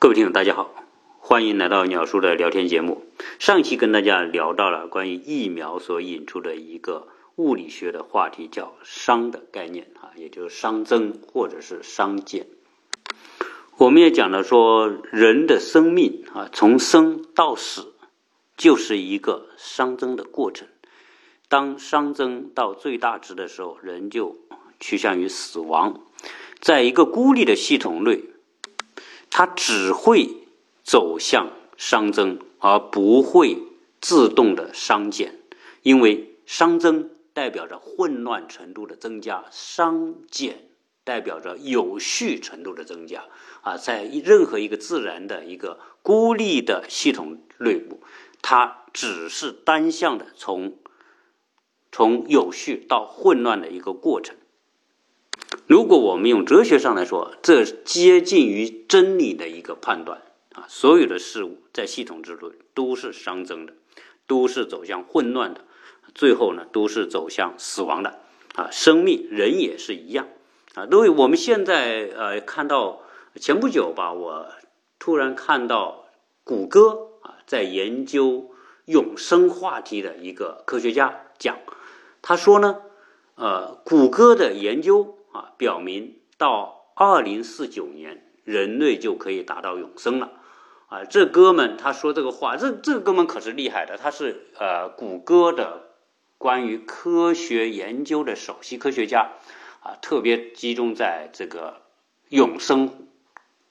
各位听众，大家好，欢迎来到鸟叔的聊天节目。上期跟大家聊到了关于疫苗所引出的一个物理学的话题，叫熵的概念啊，也就是熵增或者是熵减。我们也讲了说，人的生命啊，从生到死就是一个熵增的过程。当熵增到最大值的时候，人就趋向于死亡。在一个孤立的系统内。它只会走向熵增，而不会自动的熵减，因为熵增代表着混乱程度的增加，熵减代表着有序程度的增加。啊，在任何一个自然的一个孤立的系统内部，它只是单向的从从有序到混乱的一个过程。如果我们用哲学上来说，这接近于真理的一个判断啊，所有的事物在系统之中都是熵增的，都是走向混乱的，最后呢都是走向死亡的啊。生命人也是一样啊。都我们现在呃看到前不久吧，我突然看到谷歌啊在研究永生话题的一个科学家讲，他说呢，呃，谷歌的研究。表明到二零四九年，人类就可以达到永生了。啊，这哥们他说这个话，这这哥们可是厉害的，他是呃谷歌的关于科学研究的首席科学家，啊，特别集中在这个永生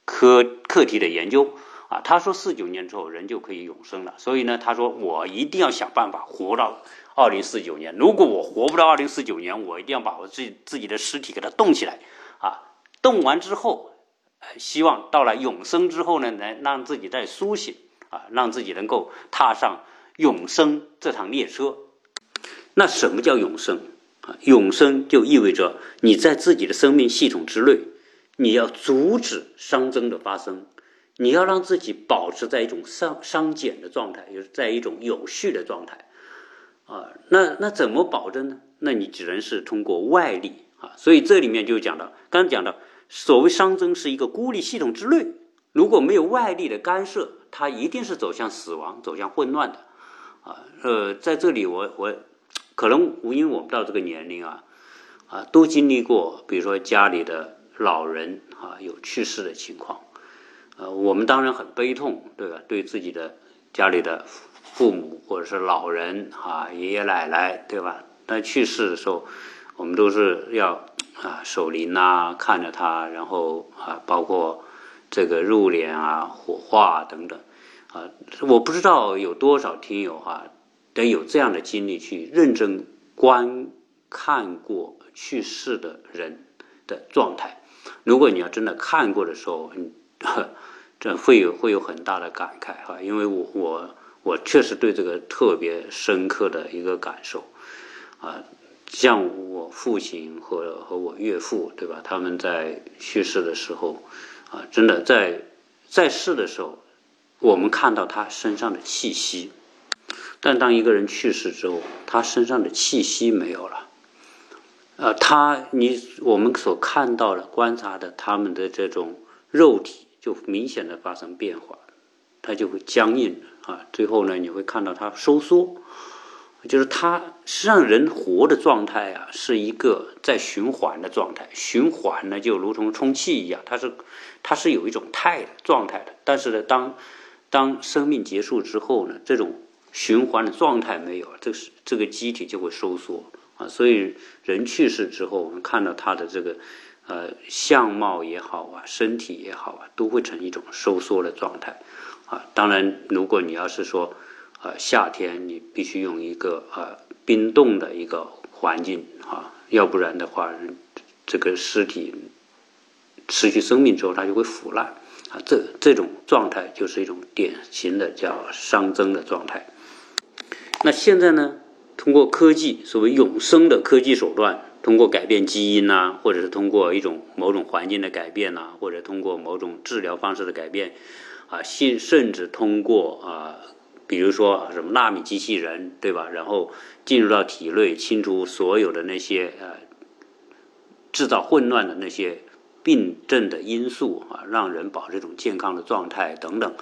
科课题的研究。啊，他说四九年之后人就可以永生了，所以呢，他说我一定要想办法活到二零四九年。如果我活不到二零四九年，我一定要把我自己自己的尸体给它动起来，啊，动完之后，希望到了永生之后呢，能让自己再苏醒，啊，让自己能够踏上永生这趟列车。那什么叫永生？啊，永生就意味着你在自己的生命系统之内，你要阻止熵增的发生。你要让自己保持在一种熵熵减的状态，就是在一种有序的状态，啊，那那怎么保证呢？那你只能是通过外力啊。所以这里面就讲到，刚讲到，所谓熵增是一个孤立系统之内，如果没有外力的干涉，它一定是走向死亡、走向混乱的，啊，呃，在这里我我可能因为我们到这个年龄啊，啊，都经历过，比如说家里的老人啊有去世的情况。呃，我们当然很悲痛，对吧？对自己的家里的父母或者是老人啊，爷爷奶奶，对吧？他去世的时候，我们都是要啊守灵呐，看着他，然后啊，包括这个入殓啊、火化等等啊。我不知道有多少听友哈，得有这样的经历去认真观看过去世的人的状态。如果你要真的看过的时候，你。这会有会有很大的感慨哈，因为我我我确实对这个特别深刻的一个感受啊，像我父亲和和我岳父对吧？他们在去世的时候啊，真的在在世的时候，我们看到他身上的气息，但当一个人去世之后，他身上的气息没有了，呃，他你我们所看到的观察的他们的这种肉体。就明显的发生变化，它就会僵硬啊。最后呢，你会看到它收缩，就是它实际上人活的状态啊，是一个在循环的状态。循环呢，就如同充气一样，它是它是有一种态的状态的。但是呢，当当生命结束之后呢，这种循环的状态没有，这是这个机体就会收缩啊。所以人去世之后，我们看到他的这个。呃，相貌也好啊，身体也好啊，都会成一种收缩的状态，啊，当然，如果你要是说，呃，夏天你必须用一个呃冰冻的一个环境啊，要不然的话，这个尸体失去生命之后，它就会腐烂，啊，这这种状态就是一种典型的叫熵增的状态。那现在呢，通过科技，所谓永生的科技手段。通过改变基因呐，或者是通过一种某种环境的改变呐，或者通过某种治疗方式的改变，啊，甚甚至通过啊，比如说什么纳米机器人，对吧？然后进入到体内，清除所有的那些呃制造混乱的那些病症的因素啊，让人保持一种健康的状态等等，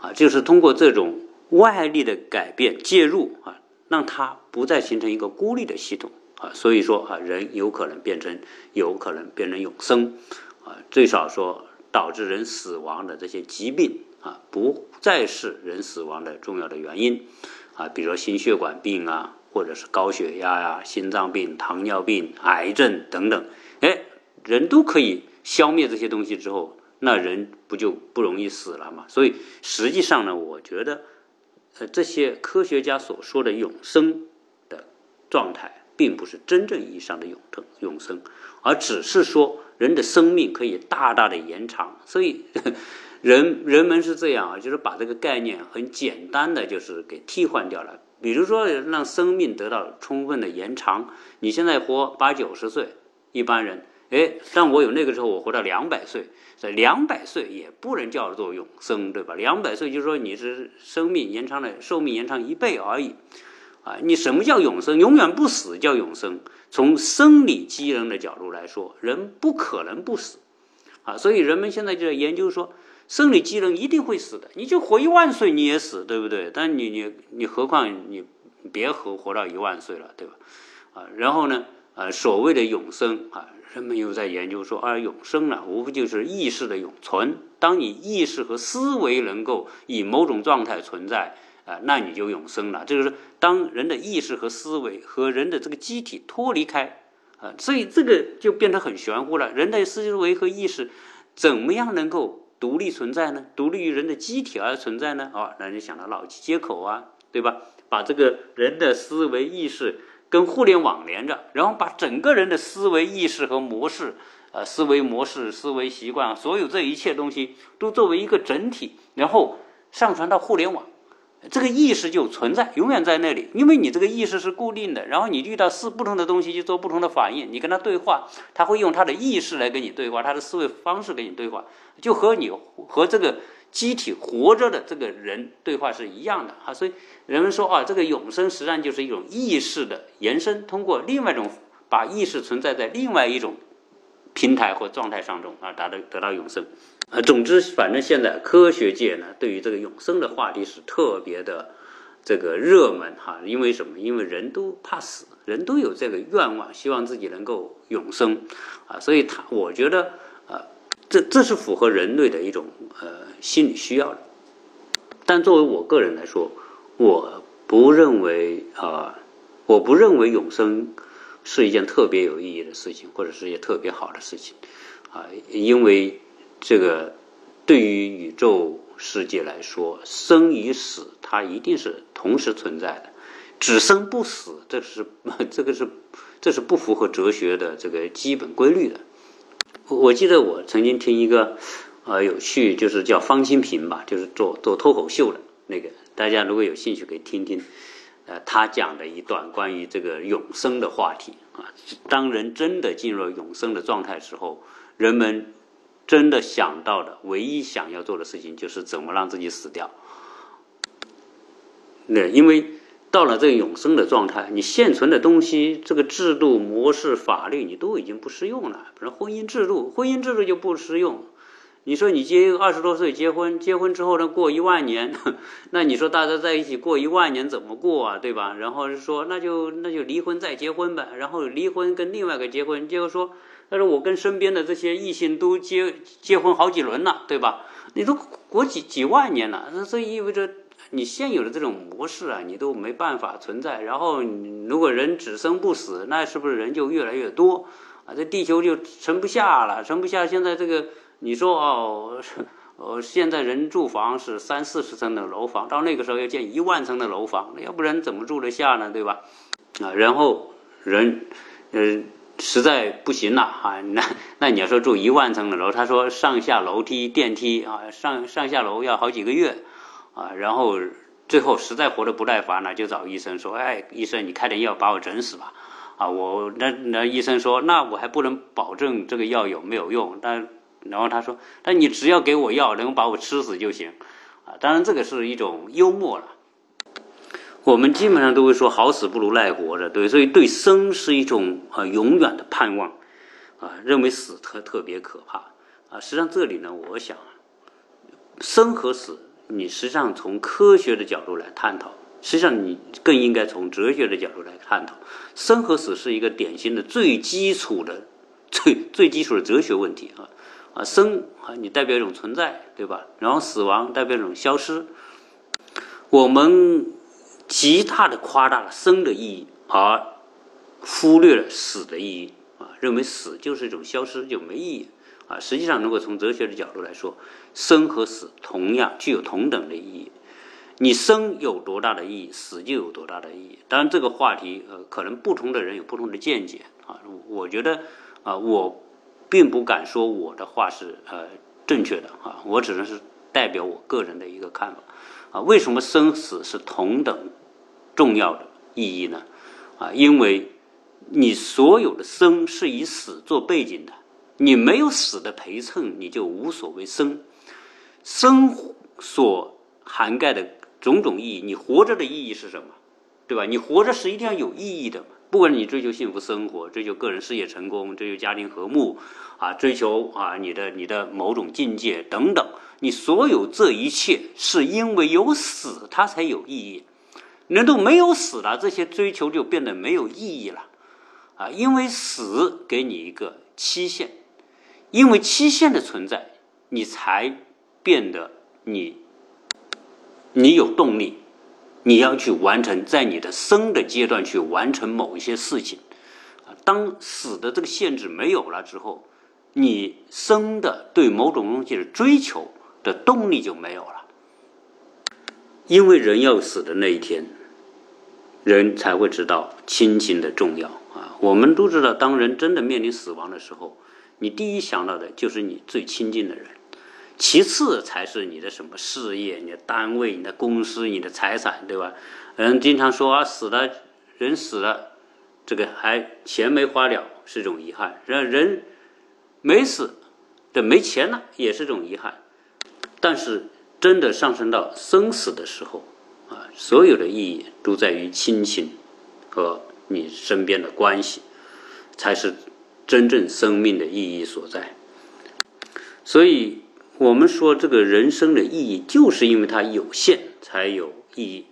啊，就是通过这种外力的改变介入啊，让它不再形成一个孤立的系统啊，所以说啊，人有可能变成有可能变成永生啊，最少说导致人死亡的这些疾病啊，不再是人死亡的重要的原因啊，比如说心血管病啊，或者是高血压呀、心脏病、糖尿病、癌症等等，哎，人都可以。消灭这些东西之后，那人不就不容易死了吗？所以实际上呢，我觉得，呃，这些科学家所说的永生的状态，并不是真正意义上的永生永生，而只是说人的生命可以大大的延长。所以人人们是这样啊，就是把这个概念很简单的就是给替换掉了。比如说让生命得到充分的延长，你现在活八九十岁，一般人。哎，但我有那个时候，我活到两百岁，这两百岁也不能叫做永生，对吧？两百岁就是说你是生命延长了，寿命延长一倍而已，啊，你什么叫永生？永远不死叫永生。从生理机能的角度来说，人不可能不死，啊，所以人们现在就在研究说，生理机能一定会死的，你就活一万岁你也死，对不对？但你你你何况你别活活到一万岁了，对吧？啊，然后呢，呃，所谓的永生啊。人们又在研究说，啊，永生呢，无非就是意识的永存。当你意识和思维能够以某种状态存在，啊，那你就永生了。就是当人的意识和思维和人的这个机体脱离开，啊，所以这个就变得很玄乎了。人的思维和意识怎么样能够独立存在呢？独立于人的机体而存在呢？啊，那就想到脑机接口啊，对吧？把这个人的思维意识。跟互联网连着，然后把整个人的思维意识和模式，呃，思维模式、思维习惯，所有这一切东西都作为一个整体，然后上传到互联网，这个意识就存在，永远在那里。因为你这个意识是固定的，然后你遇到是不同的东西就做不同的反应，你跟他对话，他会用他的意识来跟你对话，他的思维方式跟你对话，就和你和这个。机体活着的这个人对话是一样的啊，所以人们说啊，这个永生实际上就是一种意识的延伸，通过另外一种把意识存在在另外一种平台或状态上中啊，达到得到永生。呃，总之，反正现在科学界呢，对于这个永生的话题是特别的这个热门哈，因为什么？因为人都怕死，人都有这个愿望，希望自己能够永生啊，所以他我觉得呃，这这是符合人类的一种呃。心理需要的，但作为我个人来说，我不认为啊，我不认为永生是一件特别有意义的事情，或者是一件特别好的事情啊，因为这个对于宇宙世界来说，生与死它一定是同时存在的，只生不死，这是 这个是这是不符合哲学的这个基本规律的。我记得我曾经听一个。呃，有趣就是叫方清平吧，就是做做脱口秀的那个，大家如果有兴趣可以听听，呃，他讲的一段关于这个永生的话题啊。当人真的进入永生的状态时候，人们真的想到的唯一想要做的事情就是怎么让自己死掉。那因为到了这个永生的状态，你现存的东西，这个制度模式、法律，你都已经不适用了，比如婚姻制度，婚姻制度就不适用。你说你结二十多岁结婚，结婚之后呢过一万年，那你说大家在一起过一万年怎么过啊？对吧？然后说那就那就离婚再结婚呗，然后离婚跟另外一个结婚，结果说，但是我跟身边的这些异性都结结婚好几轮了，对吧？你都过几几万年了，那这意味着你现有的这种模式啊，你都没办法存在。然后如果人只生不死，那是不是人就越来越多啊？这地球就盛不下了，盛不下。现在这个。你说哦，呃，现在人住房是三四十层的楼房，到那个时候要建一万层的楼房，要不然怎么住得下呢？对吧？啊，然后人，呃，实在不行了 啊，那那你要说住一万层的楼，他说上下楼梯、电梯啊，上上下楼要好几个月啊，然后最后实在活得不耐烦了，就找医生说，哎，医生你开点药把我整死吧，啊，我那那医生说，那我还不能保证这个药有没有用，但。然后他说：“但你只要给我药，能把我吃死就行，啊，当然这个是一种幽默了。我们基本上都会说好死不如赖活着，对，所以对生是一种啊永远的盼望，啊，认为死特特别可怕啊。实际上这里呢，我想，生和死，你实际上从科学的角度来探讨，实际上你更应该从哲学的角度来探讨。生和死是一个典型的最基础的、最最基础的哲学问题啊啊，生啊，你代表一种存在，对吧？然后死亡代表一种消失。我们极大的夸大了生的意义，而忽略了死的意义啊，认为死就是一种消失就没意义啊。实际上，如果从哲学的角度来说，生和死同样具有同等的意义。你生有多大的意义，死就有多大的意义。当然，这个话题呃，可能不同的人有不同的见解啊。我觉得啊，我并不敢说我的话是呃正确的啊，我只能是代表我个人的一个看法。啊，为什么生死是同等重要的意义呢？啊，因为你所有的生是以死做背景的，你没有死的陪衬，你就无所谓生。生所涵盖的种种意义，你活着的意义是什么？对吧？你活着是一定要有意义的。不管你追求幸福生活，追求个人事业成功，追求家庭和睦，啊，追求啊你的你的某种境界等等，你所有这一切是因为有死，它才有意义。人都没有死了，这些追求就变得没有意义了，啊，因为死给你一个期限，因为期限的存在，你才变得你你有动力。你要去完成，在你的生的阶段去完成某一些事情，啊，当死的这个限制没有了之后，你生的对某种东西的追求的动力就没有了。因为人要死的那一天，人才会知道亲情的重要啊。我们都知道，当人真的面临死亡的时候，你第一想到的就是你最亲近的人。其次才是你的什么事业、你的单位、你的公司、你的财产，对吧？人经常说啊，死了，人死了，这个还钱没花了是种遗憾；让人没死，这没钱了也是种遗憾。但是真的上升到生死的时候，啊，所有的意义都在于亲情和你身边的关系，才是真正生命的意义所在。所以。我们说这个人生的意义，就是因为它有限才有意义。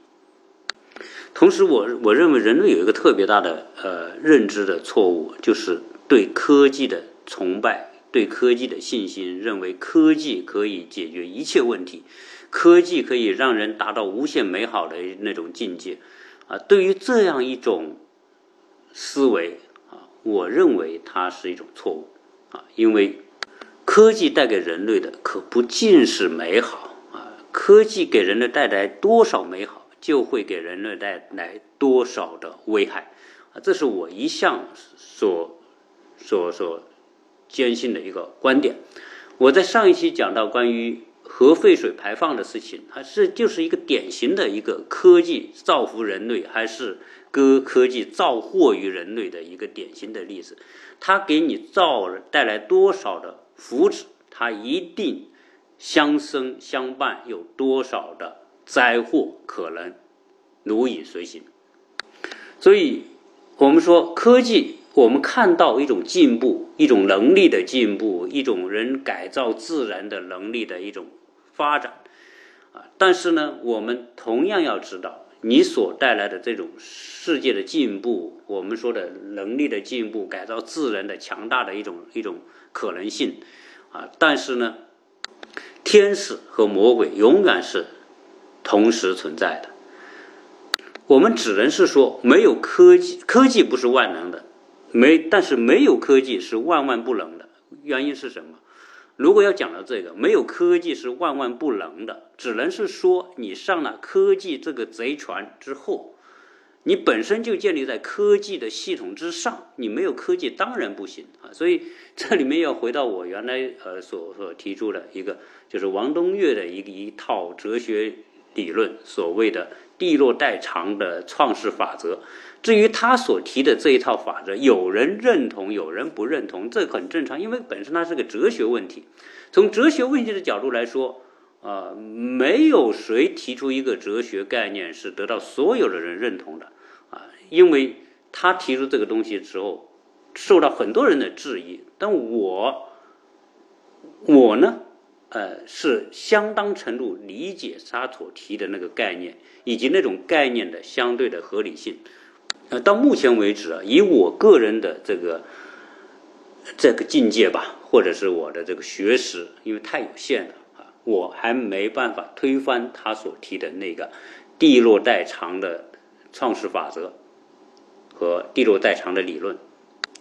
同时，我我认为人类有一个特别大的呃认知的错误，就是对科技的崇拜，对科技的信心，认为科技可以解决一切问题，科技可以让人达到无限美好的那种境界啊。对于这样一种思维啊，我认为它是一种错误啊，因为。科技带给人类的可不尽是美好啊！科技给人类带来多少美好，就会给人类带来多少的危害啊！这是我一向所所所坚信的一个观点。我在上一期讲到关于核废水排放的事情，它是就是一个典型的一个科技造福人类，还是科科技造祸于人类的一个典型的例子。它给你造带来多少的？福祉，它一定相生相伴，有多少的灾祸可能如影随形？所以，我们说科技，我们看到一种进步，一种能力的进步，一种人改造自然的能力的一种发展啊。但是呢，我们同样要知道，你所带来的这种世界的进步，我们说的能力的进步，改造自然的强大的一种一种。可能性啊，但是呢，天使和魔鬼永远是同时存在的。我们只能是说，没有科技，科技不是万能的，没，但是没有科技是万万不能的。原因是什么？如果要讲到这个，没有科技是万万不能的，只能是说你上了科技这个贼船之后。你本身就建立在科技的系统之上，你没有科技当然不行啊。所以 这里面要回到我原来呃所所提出的一个，就是王东岳的一一套哲学理论，所谓的地落代偿的创世法则。至于他所提的这一套法则，有人认同，有人不认同，这很正常，因为本身它是个哲学问题。从哲学问题的角度来说。啊，没有谁提出一个哲学概念是得到所有的人认同的啊，因为他提出这个东西之后，受到很多人的质疑。但我，我呢，呃，是相当程度理解他所提的那个概念，以及那种概念的相对的合理性。呃，到目前为止啊，以我个人的这个这个境界吧，或者是我的这个学识，因为太有限了啊，我还没办法推翻他所提的那个地落代偿的创始法则和地落代偿的理论。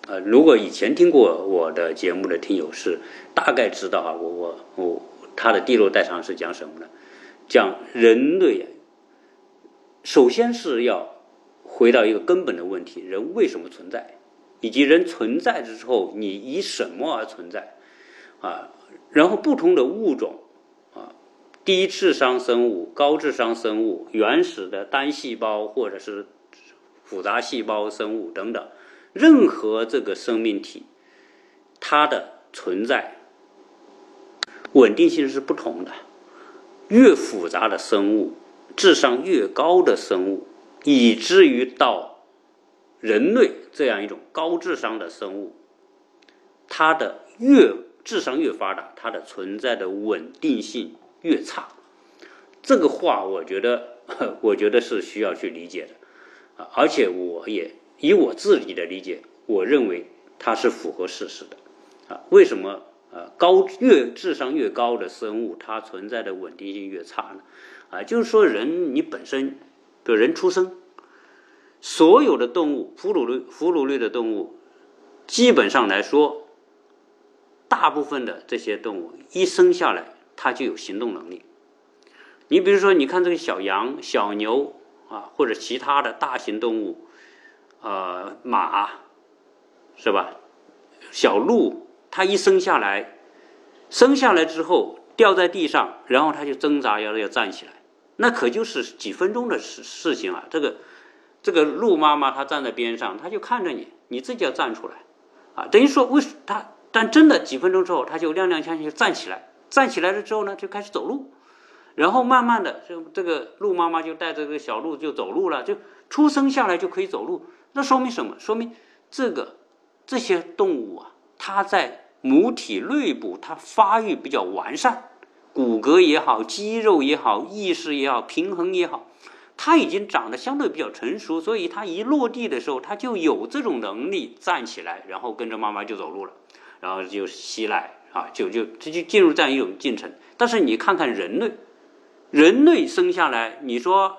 呃，如果以前听过我的节目的听友是大概知道啊，我我我他的第六代偿是讲什么呢？讲人类首先是要回到一个根本的问题：人为什么存在？以及人存在之后，你以什么而存在？啊，然后不同的物种啊，低智商生物、高智商生物、原始的单细胞或者是复杂细胞生物等等。任何这个生命体，它的存在稳定性是不同的。越复杂的生物，智商越高的生物，以至于到人类这样一种高智商的生物，它的越智商越发达，它的存在的稳定性越差。这个话，我觉得，我觉得是需要去理解的啊，而且我也。以我自己的理解，我认为它是符合事实的，啊，为什么啊高越智商越高的生物，它存在的稳定性越差呢？啊，就是说人你本身，比如人出生，所有的动物，哺乳类哺乳类的动物，基本上来说，大部分的这些动物一生下来，它就有行动能力。你比如说，你看这个小羊、小牛啊，或者其他的大型动物。呃，马是吧？小鹿，它一生下来，生下来之后掉在地上，然后它就挣扎要要站起来，那可就是几分钟的事事情啊。这个这个鹿妈妈它站在边上，它就看着你，你自己要站出来啊。等于说，为它，但真的几分钟之后，它就踉踉跄跄就站起来，站起来了之后呢，就开始走路，然后慢慢的，就这个鹿妈妈就带着这个小鹿就走路了，就出生下来就可以走路。那说明什么？说明这个这些动物啊，它在母体内部它发育比较完善，骨骼也好，肌肉也好，意识也好，平衡也好，它已经长得相对比较成熟，所以它一落地的时候，它就有这种能力站起来，然后跟着妈妈就走路了，然后就吸奶啊，就就这就进入这样一种进程。但是你看看人类，人类生下来，你说。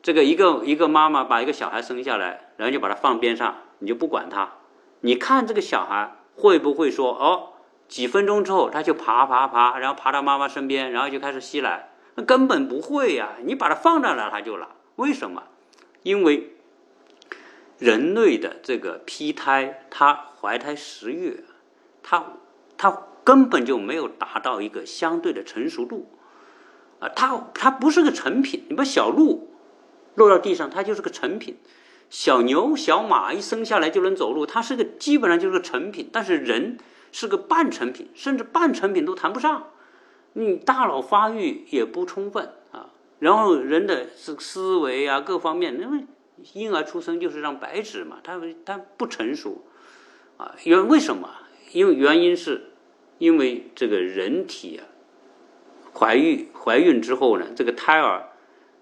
这个一个一个妈妈把一个小孩生下来，然后就把它放边上，你就不管它。你看这个小孩会不会说哦？几分钟之后他就爬爬爬，然后爬到妈妈身边，然后就开始吸奶？那根本不会呀！你把它放在那了，他就拉。为什么？因为人类的这个胚胎，它怀胎十月，它它根本就没有达到一个相对的成熟度啊！它它不是个成品。你把小鹿。落到地上，它就是个成品。小牛、小马一生下来就能走路，它是个基本上就是个成品。但是人是个半成品，甚至半成品都谈不上。你大脑发育也不充分啊，然后人的思思维啊各方面，因为婴儿出生就是张白纸嘛，他他不成熟啊。原为什么？因为原因是，因为这个人体啊，怀孕怀孕之后呢，这个胎儿。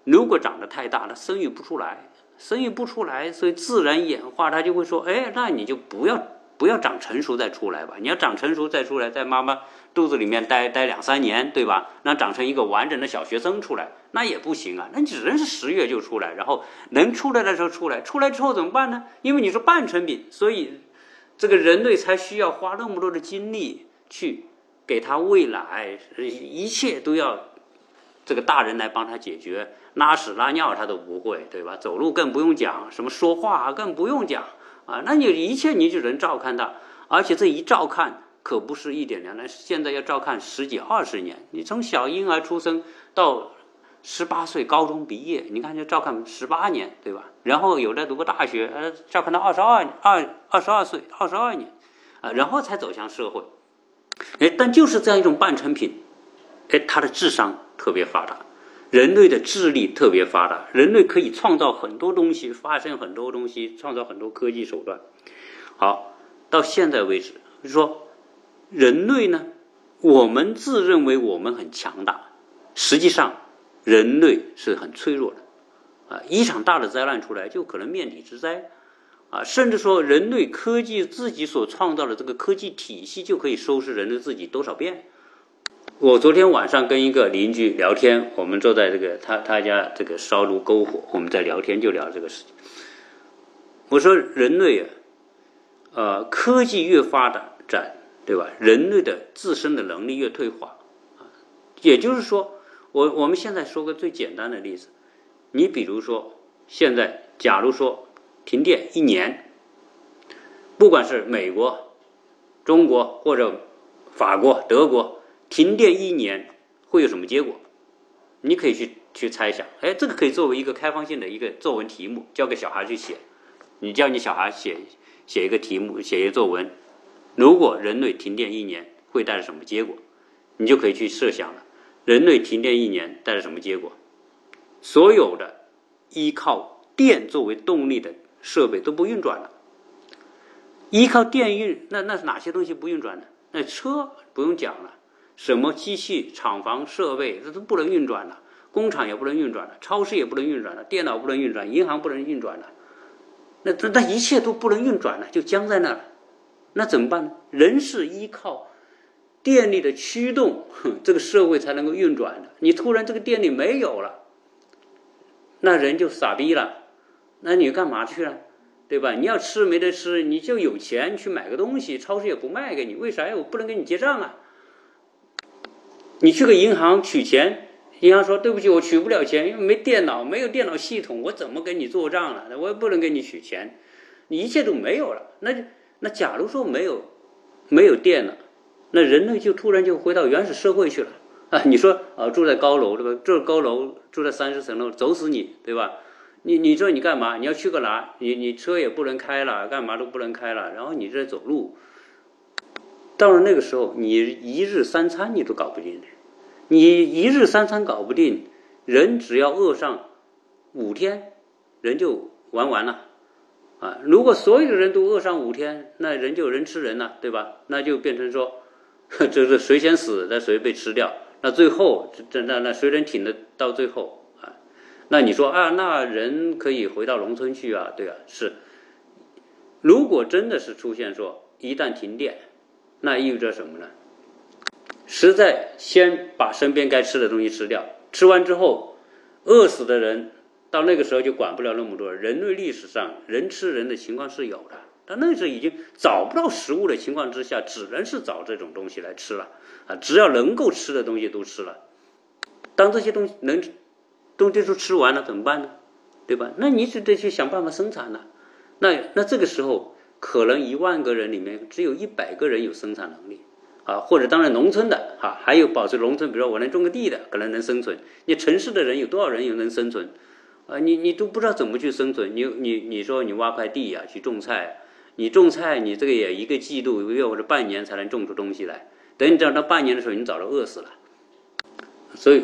如果长得太大，它生育不出来，生育不出来，所以自然演化，它就会说，哎，那你就不要不要长成熟再出来吧，你要长成熟再出来，在妈妈肚子里面待待两三年，对吧？那长成一个完整的小学生出来，那也不行啊，那只能是十月就出来，然后能出来的时候出来，出来之后怎么办呢？因为你是半成品，所以这个人类才需要花那么多的精力去给他喂奶，一切都要。这个大人来帮他解决，拉屎拉尿他都不会，对吧？走路更不用讲，什么说话更不用讲啊！那你一切你就能照看他，而且这一照看可不是一点两年，现在要照看十几二十年。你从小婴儿出生到十八岁高中毕业，你看就照看十八年，对吧？然后有的读个大学，呃，照看到二十二二二十二岁二十二年，啊，然后才走向社会。哎，但就是这样一种半成品，哎，他的智商。特别发达，人类的智力特别发达，人类可以创造很多东西，发现很多东西，创造很多科技手段。好，到现在为止，就说人类呢，我们自认为我们很强大，实际上人类是很脆弱的。啊，一场大的灾难出来，就可能面临之灾。啊，甚至说人类科技自己所创造的这个科技体系，就可以收拾人类自己多少遍。我昨天晚上跟一个邻居聊天，我们坐在这个他他家这个烧炉篝火，我们在聊天就聊这个事情。我说人类啊，呃，科技越发展，对吧？人类的自身的能力越退化。也就是说，我我们现在说个最简单的例子，你比如说现在，假如说停电一年，不管是美国、中国或者法国、德国。停电一年会有什么结果？你可以去去猜想。哎，这个可以作为一个开放性的一个作文题目，交给小孩去写。你叫你小孩写写一个题目，写一个作文。如果人类停电一年会带来什么结果？你就可以去设想了。人类停电一年带来什么结果？所有的依靠电作为动力的设备都不运转了。依靠电运，那那哪些东西不运转呢？那车不用讲了。什么机器、厂房设备，这都不能运转了；工厂也不能运转了，超市也不能运转了，电脑不能运转，银行不能运转了。那这那一切都不能运转了，就僵在那儿。那怎么办呢？人是依靠电力的驱动，这个社会才能够运转的。你突然这个电力没有了，那人就傻逼了。那你干嘛去了？对吧？你要吃没得吃，你就有钱去买个东西，超市也不卖给你，为啥呀？我不能给你结账啊。你去个银行取钱，银行说对不起，我取不了钱，因为没电脑，没有电脑系统，我怎么给你做账了？我也不能给你取钱，你一切都没有了。那那假如说没有没有电了，那人类就突然就回到原始社会去了啊！你说啊，住在高楼对吧？住高楼，住在三十层楼，走死你对吧？你你说你干嘛？你要去个哪？你你车也不能开了，干嘛都不能开了，然后你这走路。到了那个时候，你一日三餐你都搞不定的，你一日三餐搞不定，人只要饿上五天，人就玩完了，啊！如果所有的人都饿上五天，那人就人吃人了，对吧？那就变成说，这是谁先死，那谁被吃掉，那最后这那那谁能挺得到最后啊？那你说啊，那人可以回到农村去啊？对啊，是。如果真的是出现说一旦停电，那意味着什么呢？实在先把身边该吃的东西吃掉，吃完之后，饿死的人到那个时候就管不了那么多。人类历史上人吃人的情况是有的，但那时候已经找不到食物的情况之下，只能是找这种东西来吃了啊！只要能够吃的东西都吃了。当这些东西能东西都吃完了怎么办呢？对吧？那你就得去想办法生产了。那那这个时候。可能一万个人里面只有一百个人有生产能力，啊，或者当然农村的哈，还有保持农村，比如说我能种个地的，可能能生存。你城市的人有多少人有能生存？啊，你你都不知道怎么去生存。你你你说你挖块地呀去种菜，你种菜你这个也一个季度一个月或者半年才能种出东西来。等你长到半年的时候，你早就饿死了。所以，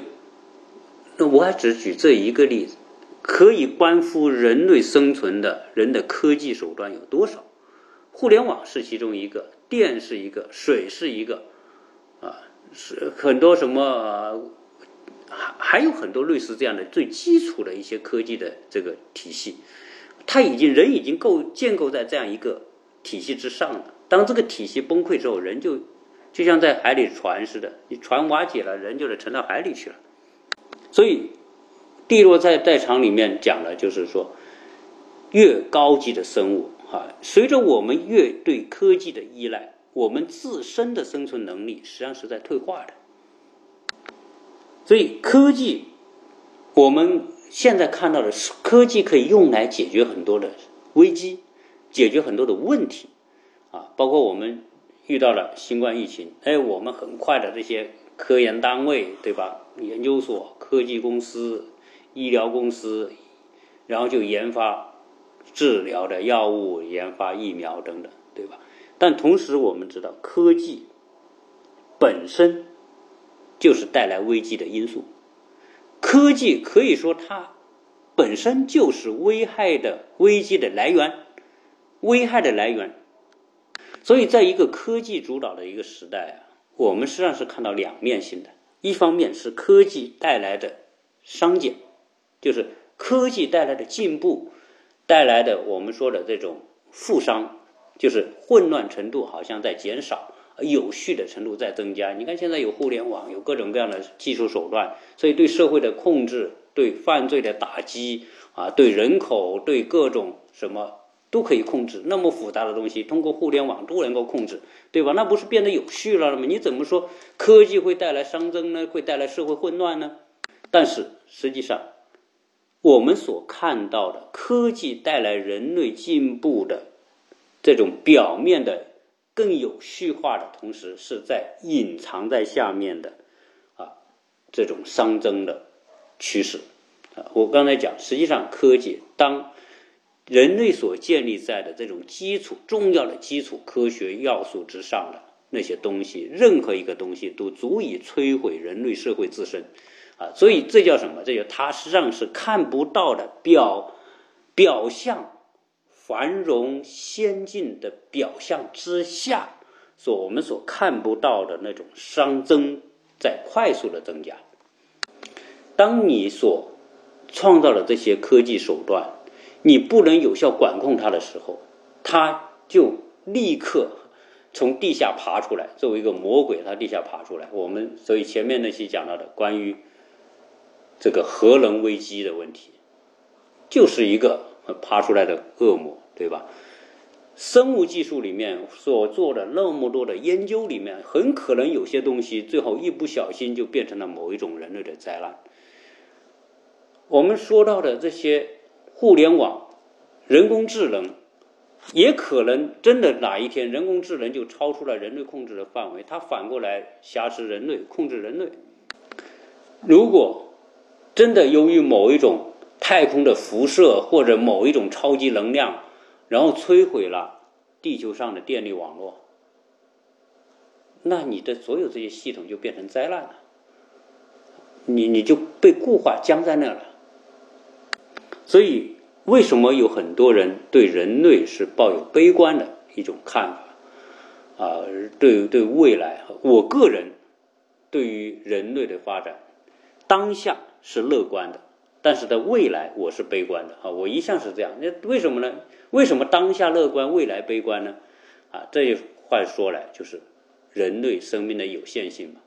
那我还只举这一个例子，可以关乎人类生存的人的科技手段有多少？互联网是其中一个，电是一个，水是一个，啊，是很多什么，还还有很多类似这样的最基础的一些科技的这个体系，它已经人已经构建构在这样一个体系之上了。当这个体系崩溃之后，人就就像在海里船似的，你船瓦解了，人就得沉到海里去了。所以，地落在在场里面讲的就是说，越高级的生物。啊，随着我们越对科技的依赖，我们自身的生存能力实际上是在退化的。所以，科技我们现在看到的是，科技可以用来解决很多的危机，解决很多的问题。啊，包括我们遇到了新冠疫情，哎，我们很快的这些科研单位，对吧？研究所、科技公司、医疗公司，然后就研发。治疗的药物、研发疫苗等等，对吧？但同时，我们知道科技本身就是带来危机的因素。科技可以说它本身就是危害的危机的来源，危害的来源所以，在一个科技主导的一个时代啊，我们实际上是看到两面性的。一方面是科技带来的商减，就是科技带来的进步带来的我们说的这种负商，就是混乱程度好像在减少，有序的程度在增加。你看现在有互联网，有各种各样的技术手段，所以对社会的控制、对犯罪的打击啊，对人口、对各种什么。都可以控制那么复杂的东西，通过互联网都能够控制，对吧？那不是变得有序了吗？你怎么说科技会带来熵增呢？会带来社会混乱呢？但是实际上，我们所看到的科技带来人类进步的这种表面的更有序化的同时，是在隐藏在下面的啊这种熵增的趋势啊。我刚才讲，实际上科技当。人类所建立在的这种基础、重要的基础科学要素之上的那些东西，任何一个东西都足以摧毁人类社会自身，所以这叫什么？这叫它实际上是看不到的表表象繁荣先进的表象之下，所我们所看不到的那种熵增在快速的增加。当你所创造的这些科技手段。你不能有效管控它的时候，它就立刻从地下爬出来。作为一个魔鬼，它地下爬出来。我们所以前面那些讲到的关于这个核能危机的问题，就是一个爬出来的恶魔，对吧？生物技术里面所做的那么多的研究里面，很可能有些东西最后一不小心就变成了某一种人类的灾难。我们说到的这些。互联网、人工智能，也可能真的哪一天人工智能就超出了人类控制的范围，它反过来挟持人类、控制人类。如果真的由于某一种太空的辐射或者某一种超级能量，然后摧毁了地球上的电力网络，那你的所有这些系统就变成灾难了，你你就被固化僵在那了。所以，为什么有很多人对人类是抱有悲观的一种看法？啊，对对未来，我个人对于人类的发展，当下是乐观的，但是在未来我是悲观的啊！我一向是这样。那为什么呢？为什么当下乐观，未来悲观呢？啊，这话说来就是人类生命的有限性嘛。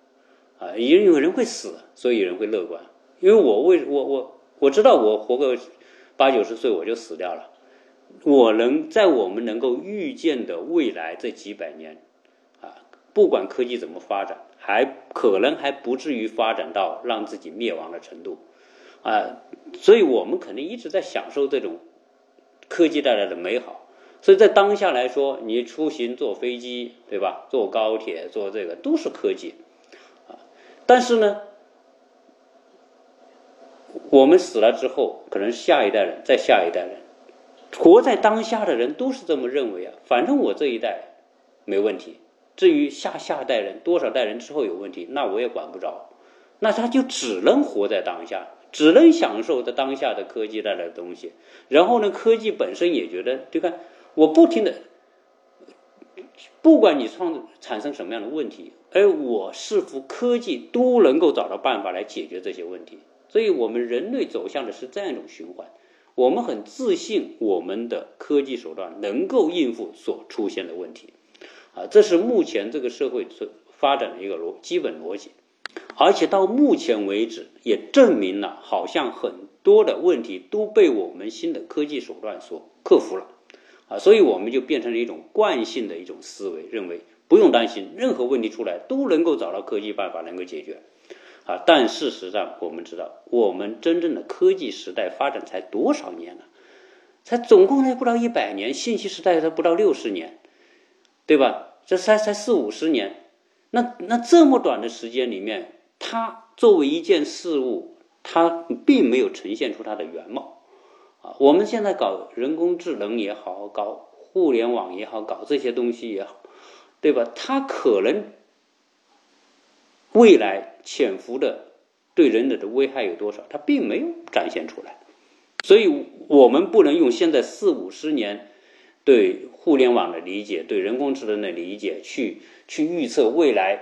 啊，因为人会死，所以人会乐观。因为我为我我我知道我活个。八九十岁我就死掉了，我能在我们能够预见的未来这几百年，啊，不管科技怎么发展，还可能还不至于发展到让自己灭亡的程度，啊，所以我们肯定一直在享受这种科技带来的美好。所以在当下来说，你出行坐飞机，对吧？坐高铁，坐这个都是科技，啊，但是呢？我们死了之后，可能下一代人，再下一代人，活在当下的人都是这么认为啊。反正我这一代没问题，至于下下代人多少代人之后有问题，那我也管不着。那他就只能活在当下，只能享受在当下的科技带来的东西。然后呢，科技本身也觉得，就看我不停的，不管你创产生什么样的问题，而我是否科技都能够找到办法来解决这些问题。所以我们人类走向的是这样一种循环，我们很自信，我们的科技手段能够应付所出现的问题，啊，这是目前这个社会所发展的一个逻基本逻辑，而且到目前为止也证明了，好像很多的问题都被我们新的科技手段所克服了，啊，所以我们就变成了一种惯性的一种思维，认为不用担心，任何问题出来都能够找到科技办法能够解决。啊，但事实上，我们知道，我们真正的科技时代发展才多少年呢？才总共才不到一百年，信息时代才不到六十年，对吧？这才才四五十年，那那这么短的时间里面，它作为一件事物，它并没有呈现出它的原貌。啊，我们现在搞人工智能也好，搞互联网也好，搞这些东西也好，对吧？它可能。未来潜伏的对人类的危害有多少？它并没有展现出来，所以我们不能用现在四五十年对互联网的理解，对人工智能的理解，去去预测未来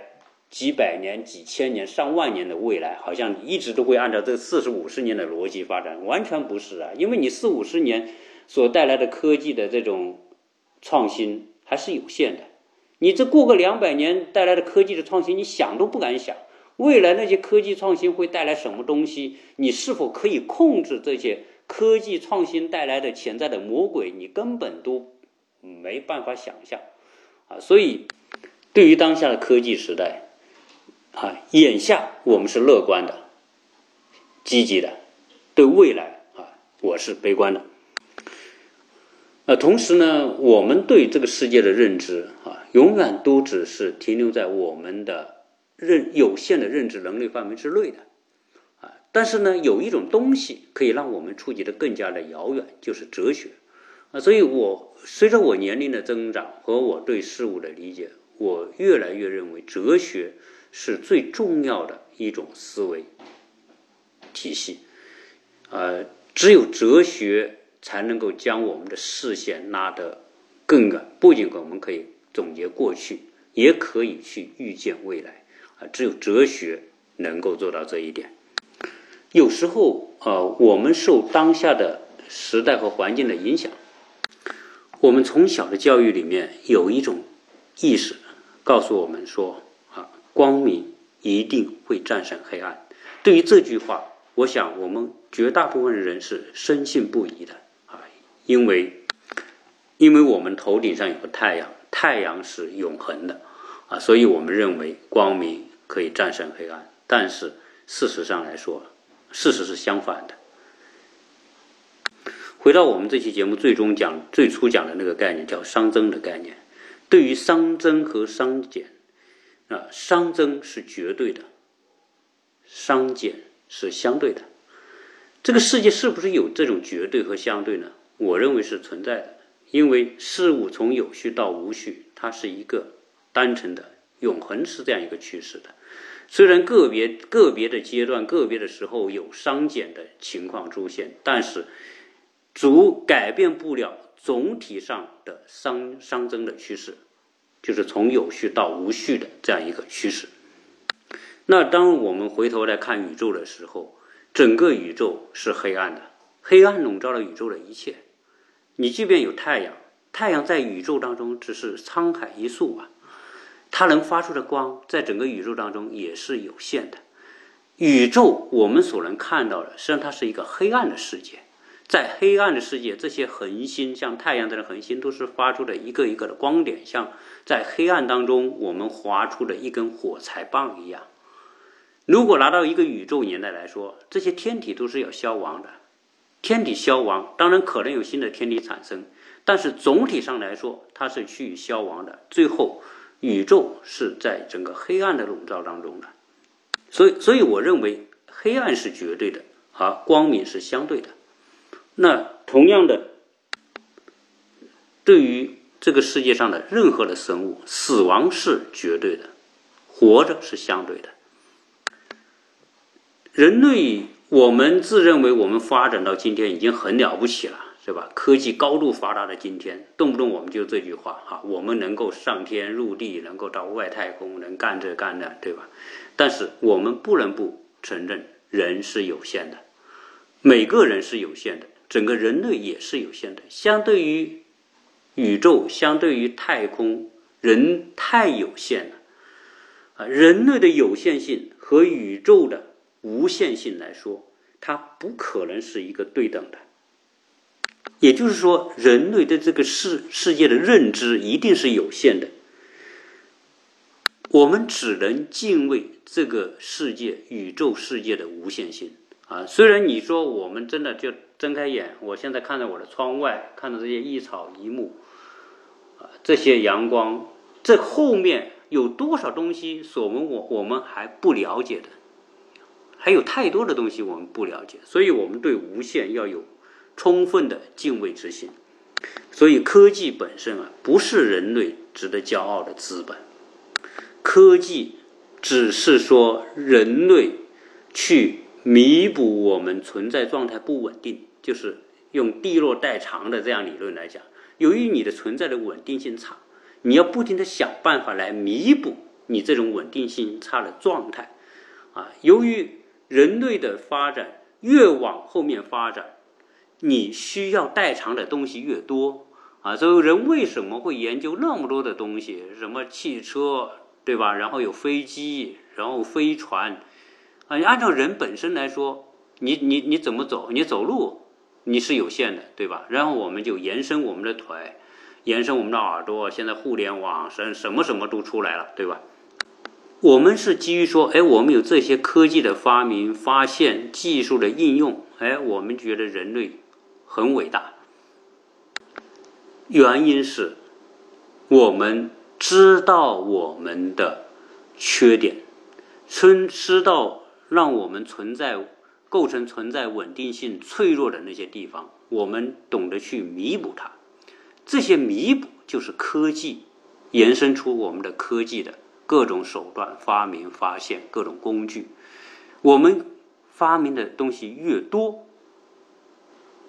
几百年、几千年、上万年的未来，好像一直都会按照这四十五十年的逻辑发展，完全不是啊！因为你四五十年所带来的科技的这种创新还是有限的，你这过个两百年带来的科技的创新，你想都不敢想。未来那些科技创新会带来什么东西？你是否可以控制这些科技创新带来的潜在的魔鬼？你根本都。没办法想象，啊，所以对于当下的科技时代，啊，眼下我们是乐观的、积极的；对未来，啊，我是悲观的。呃，同时呢，我们对这个世界的认知，啊，永远都只是停留在我们的认有限的认知能力范围之内的，啊，但是呢，有一种东西可以让我们触及的更加的遥远，就是哲学。啊，所以我随着我年龄的增长和我对事物的理解，我越来越认为哲学是最重要的一种思维体系。呃，只有哲学才能够将我们的视线拉得更远，不仅我们可以总结过去，也可以去预见未来。啊，只有哲学能够做到这一点。有时候，呃，我们受当下的时代和环境的影响。我们从小的教育里面有一种意识，告诉我们说：啊，光明一定会战胜黑暗。对于这句话，我想我们绝大部分人是深信不疑的啊，因为，因为我们头顶上有个太阳，太阳是永恒的啊，所以我们认为光明可以战胜黑暗。但是事实上来说，事实是相反的。回到我们这期节目最终讲、最初讲的那个概念，叫熵增的概念。对于熵增和熵减，啊，熵增是绝对的，熵减是相对的。这个世界是不是有这种绝对和相对呢？我认为是存在的，因为事物从有序到无序，它是一个单纯的、永恒是这样一个趋势的。虽然个别个别的阶段、个别的时候有熵减的情况出现，但是。主改变不了总体上的熵熵增的趋势，就是从有序到无序的这样一个趋势。那当我们回头来看宇宙的时候，整个宇宙是黑暗的，黑暗笼罩了宇宙的一切。你即便有太阳，太阳在宇宙当中只是沧海一粟啊，它能发出的光在整个宇宙当中也是有限的。宇宙我们所能看到的，实际上它是一个黑暗的世界。在黑暗的世界，这些恒星像太阳这样的恒星，都是发出的一个一个的光点，像在黑暗当中我们划出的一根火柴棒一样。如果拿到一个宇宙年代来说，这些天体都是要消亡的。天体消亡，当然可能有新的天体产生，但是总体上来说，它是趋于消亡的。最后，宇宙是在整个黑暗的笼罩当中的。所以，所以我认为黑暗是绝对的，而光明是相对的。那同样的，对于这个世界上的任何的生物，死亡是绝对的，活着是相对的。人类，我们自认为我们发展到今天已经很了不起了，是吧？科技高度发达的今天，动不动我们就这句话哈，我们能够上天入地，能够到外太空，能干这干那，对吧？但是我们不能不承认，人是有限的，每个人是有限的。整个人类也是有限的，相对于宇宙，相对于太空，人太有限了啊！人类的有限性和宇宙的无限性来说，它不可能是一个对等的。也就是说，人类对这个世世界的认知一定是有限的。我们只能敬畏这个世界、宇宙世界的无限性啊！虽然你说我们真的就。睁开眼，我现在看着我的窗外，看着这些一草一木，啊，这些阳光，这后面有多少东西，所我们我我们还不了解的，还有太多的东西我们不了解，所以我们对无限要有充分的敬畏之心。所以科技本身啊，不是人类值得骄傲的资本，科技只是说人类去。弥补我们存在状态不稳定，就是用地弱代偿的这样理论来讲，由于你的存在的稳定性差，你要不停的想办法来弥补你这种稳定性差的状态，啊，由于人类的发展越往后面发展，你需要代偿的东西越多，啊，所以人为什么会研究那么多的东西？什么汽车，对吧？然后有飞机，然后飞船，你按照人本身来说，你你你怎么走？你走路。你是有限的，对吧？然后我们就延伸我们的腿，延伸我们的耳朵。现在互联网什什么什么都出来了，对吧？我们是基于说，哎，我们有这些科技的发明、发现、技术的应用，哎，我们觉得人类很伟大。原因是，我们知道我们的缺点，知知道让我们存在。构成存在稳定性脆弱的那些地方，我们懂得去弥补它。这些弥补就是科技延伸出我们的科技的各种手段、发明、发现各种工具。我们发明的东西越多，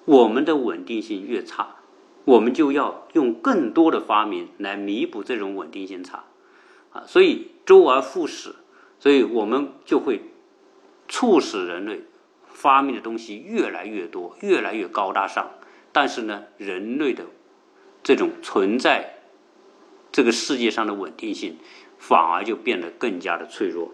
我们的稳定性越差，我们就要用更多的发明来弥补这种稳定性差。啊，所以周而复始，所以我们就会促使人类。发明的东西越来越多，越来越高大上，但是呢，人类的这种存在这个世界上的稳定性反而就变得更加的脆弱。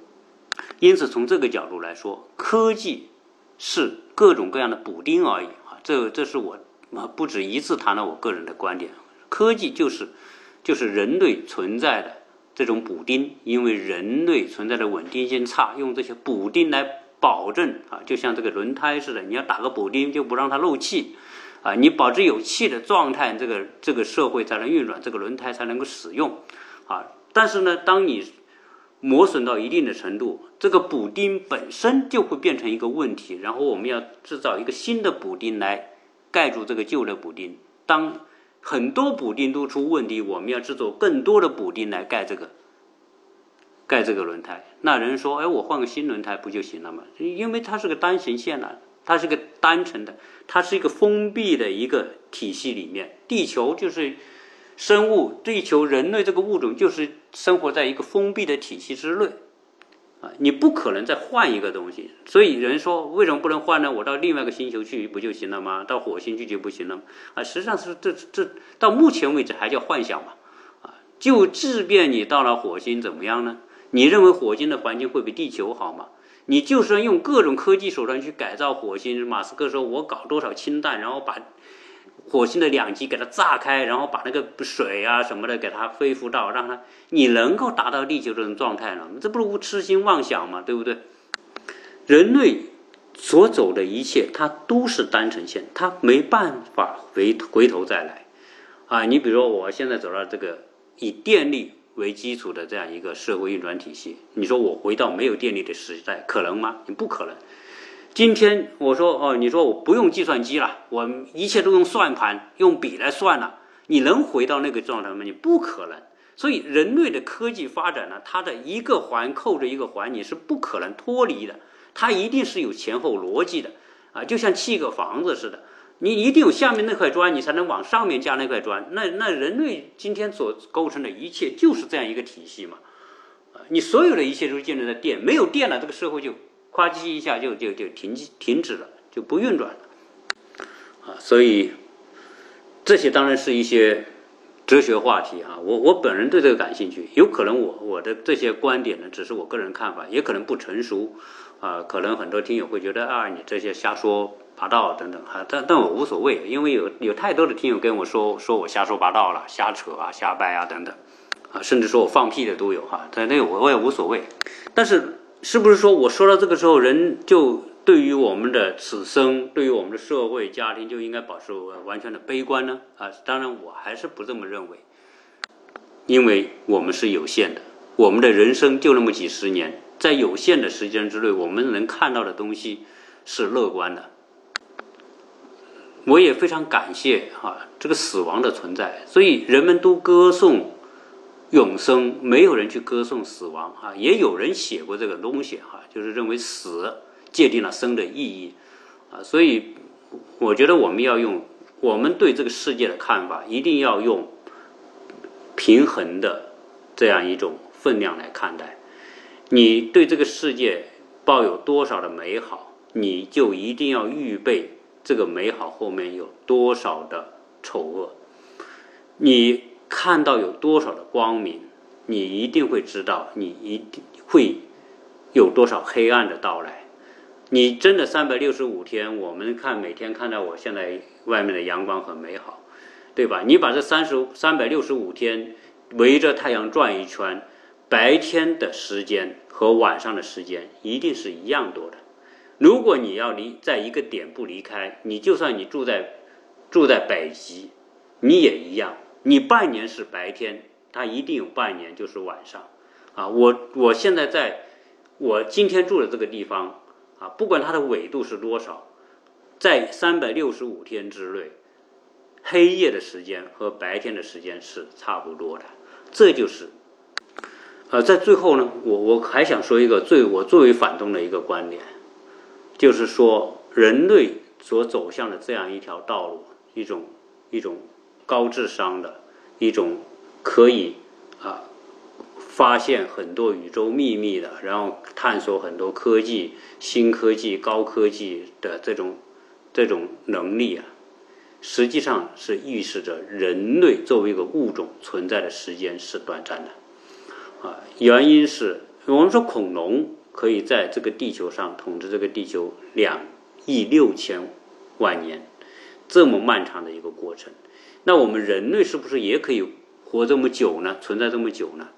因此，从这个角度来说，科技是各种各样的补丁而已啊！这这是我不止一次谈到我个人的观点，科技就是就是人类存在的这种补丁，因为人类存在的稳定性差，用这些补丁来。保证啊，就像这个轮胎似的，你要打个补丁，就不让它漏气，啊，你保持有气的状态，这个这个社会才能运转，这个轮胎才能够使用，啊，但是呢，当你磨损到一定的程度，这个补丁本身就会变成一个问题，然后我们要制造一个新的补丁来盖住这个旧的补丁。当很多补丁都出问题，我们要制作更多的补丁来盖这个。盖这个轮胎，那人说：“哎，我换个新轮胎不就行了吗？”因为它是个单行线了，它是个单程的，它是一个封闭的一个体系里面。地球就是生物，地球人类这个物种就是生活在一个封闭的体系之内啊！你不可能再换一个东西。所以人说：“为什么不能换呢？我到另外一个星球去不就行了吗？到火星去就不行了吗？”啊，实际上是这这到目前为止还叫幻想嘛啊！就即便你到了火星，怎么样呢？你认为火星的环境会比地球好吗？你就算用各种科技手段去改造火星，马斯克说我搞多少氢弹，然后把火星的两极给它炸开，然后把那个水啊什么的给它恢复到让它，你能够达到地球这种状态呢？这不是痴心妄想吗？对不对？人类所走的一切，它都是单程线，它没办法回回头再来啊！你比如说，我现在走到这个以电力。为基础的这样一个社会运转体系，你说我回到没有电力的时代可能吗？你不可能。今天我说哦，你说我不用计算机了，我一切都用算盘、用笔来算了，你能回到那个状态吗？你不可能。所以人类的科技发展呢，它的一个环扣着一个环，你是不可能脱离的，它一定是有前后逻辑的啊，就像砌个房子似的。你一定有下面那块砖，你才能往上面加那块砖。那那人类今天所构成的一切就是这样一个体系嘛？啊，你所有的一切都是建立在电，没有电了，这个社会就夸叽一下就就就停停止了，就不运转了。啊，所以这些当然是一些哲学话题啊。我我本人对这个感兴趣，有可能我我的这些观点呢，只是我个人看法，也可能不成熟。啊，可能很多听友会觉得啊，你这些瞎说。八道等等哈，但但我无所谓，因为有有太多的听友跟我说说我瞎说八道了，瞎扯啊，瞎掰啊等等，啊，甚至说我放屁的都有哈，但那我我也无所谓。但是是不是说我说到这个时候，人就对于我们的此生，对于我们的社会家庭就应该保持完全的悲观呢？啊，当然我还是不这么认为，因为我们是有限的，我们的人生就那么几十年，在有限的时间之内，我们能看到的东西是乐观的。我也非常感谢哈这个死亡的存在，所以人们都歌颂永生，没有人去歌颂死亡哈。也有人写过这个东西哈，就是认为死界定了生的意义啊。所以我觉得我们要用我们对这个世界的看法一定要用平衡的这样一种分量来看待。你对这个世界抱有多少的美好，你就一定要预备这个美好后面有多少的丑恶。你看到有多少的光明，你一定会知道，你一定会有多少黑暗的到来。你真的三百六十五天，我们看每天看到我现在外面的阳光很美好，对吧？你把这三十三百六十五天围着太阳转一圈，白天的时间和晚上的时间一定是一样多的。如果你要离在一个点不离开，你就算你住在住在北极，你也一样。你半年是白天，它一定有半年就是晚上。啊，我我现在在我今天住的这个地方。啊，不管它的纬度是多少，在三百六十五天之内，黑夜的时间和白天的时间是差不多的。这就是，呃，在最后呢，我我还想说一个最我最为反动的一个观点，就是说人类所走向的这样一条道路，一种一种高智商的一种可以啊。发现很多宇宙秘密的，然后探索很多科技、新科技、高科技的这种这种能力啊，实际上是预示着人类作为一个物种存在的时间是短暂的啊。原因是我们说恐龙可以在这个地球上统治这个地球两亿六千万年，这么漫长的一个过程，那我们人类是不是也可以活这么久呢？存在这么久呢？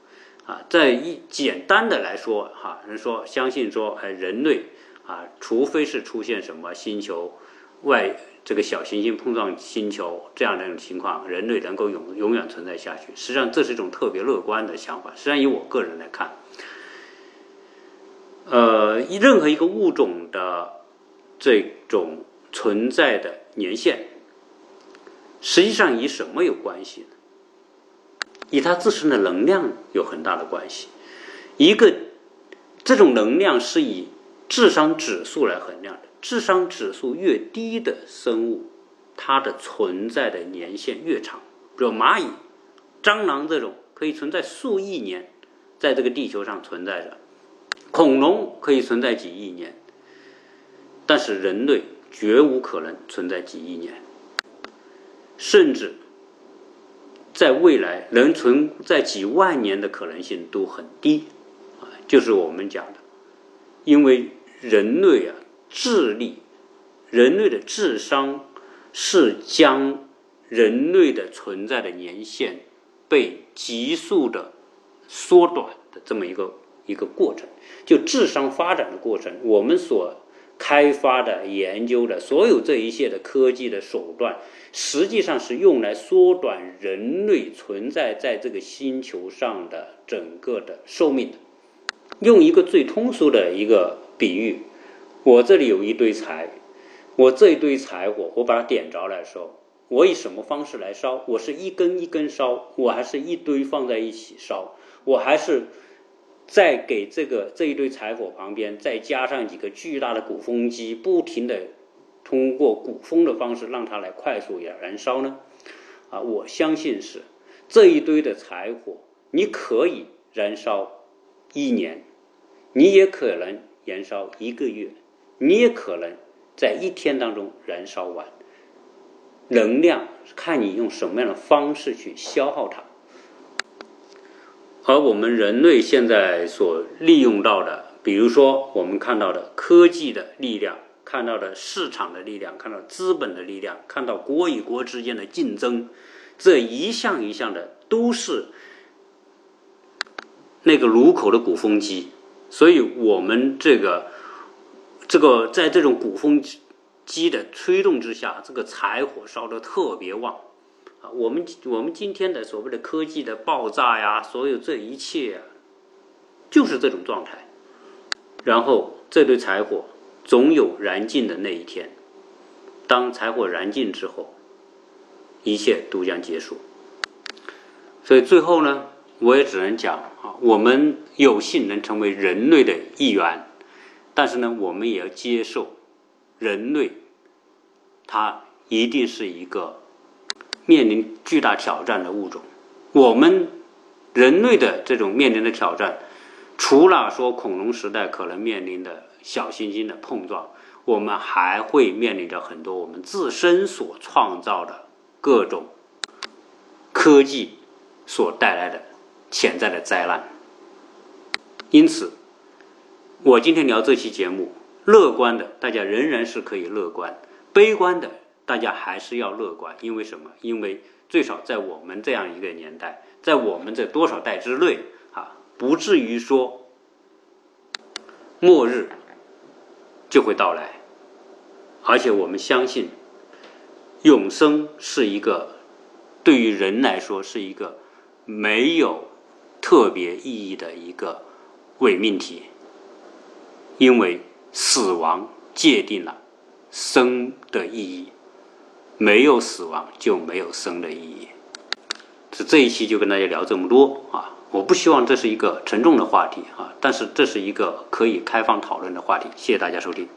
啊，在一简单的来说，哈，人说相信说，哎，人类啊，除非是出现什么星球外这个小行星碰撞星球这样的一种情况，人类能够永永远存在下去。实际上，这是一种特别乐观的想法。实际上，以我个人来看，呃，任何一个物种的这种存在的年限，实际上与什么有关系呢？与它自身的能量有很大的关系。一个这种能量是以智商指数来衡量的，智商指数越低的生物，它的存在的年限越长。比如蚂蚁、蟑螂这种可以存在数亿年，在这个地球上存在着；恐龙可以存在几亿年，但是人类绝无可能存在几亿年，甚至。在未来能存在几万年的可能性都很低，啊，就是我们讲的，因为人类啊，智力，人类的智商是将人类的存在的年限被急速的缩短的这么一个一个过程，就智商发展的过程，我们所。开发的、研究的所有这一切的科技的手段，实际上是用来缩短人类存在在这个星球上的整个的寿命的。用一个最通俗的一个比喻，我这里有一堆柴，我这一堆柴火，我把它点着来烧，我以什么方式来烧？我是一根一根烧，我还是一堆放在一起烧，我还是？再给这个这一堆柴火旁边再加上几个巨大的鼓风机，不停的通过鼓风的方式让它来快速燃燃烧呢？啊，我相信是这一堆的柴火，你可以燃烧一年，你也可能燃烧一个月，你也可能在一天当中燃烧完。能量看你用什么样的方式去消耗它。而我们人类现在所利用到的，比如说我们看到的科技的力量，看到的市场的力量，看到资本的力量，看到国与国之间的竞争，这一项一项的都是那个炉口的鼓风机。所以，我们这个这个在这种鼓风机的推动之下，这个柴火烧得特别旺。我们我们今天的所谓的科技的爆炸呀，所有这一切，就是这种状态。然后这堆柴火总有燃尽的那一天。当柴火燃尽之后，一切都将结束。所以最后呢，我也只能讲啊，我们有幸能成为人类的一员，但是呢，我们也要接受人类他一定是一个面临巨大挑战的物种。我们人类的这种面临的挑战，除了说恐龙时代可能面临的小行星的碰撞，我们还会面临着很多我们自身所创造的各种科技所带来的潜在的灾难。因此，我今天聊这期节目，乐观的大家仍然是可以乐观，悲观的大家还是要乐观。因为什么？因为最少在我们这样一个年代，在我们这多少代之内啊，不至于说末日就会到来。而且我们相信，永生是一个对于人来说是一个没有特别意义的一个。伪命题，因为死亡界定了生的意义，没有死亡就没有生的意义。这这一期就跟大家聊这么多啊！我不希望这是一个沉重的话题啊，但是这是一个可以开放讨论的话题。谢谢大家收听。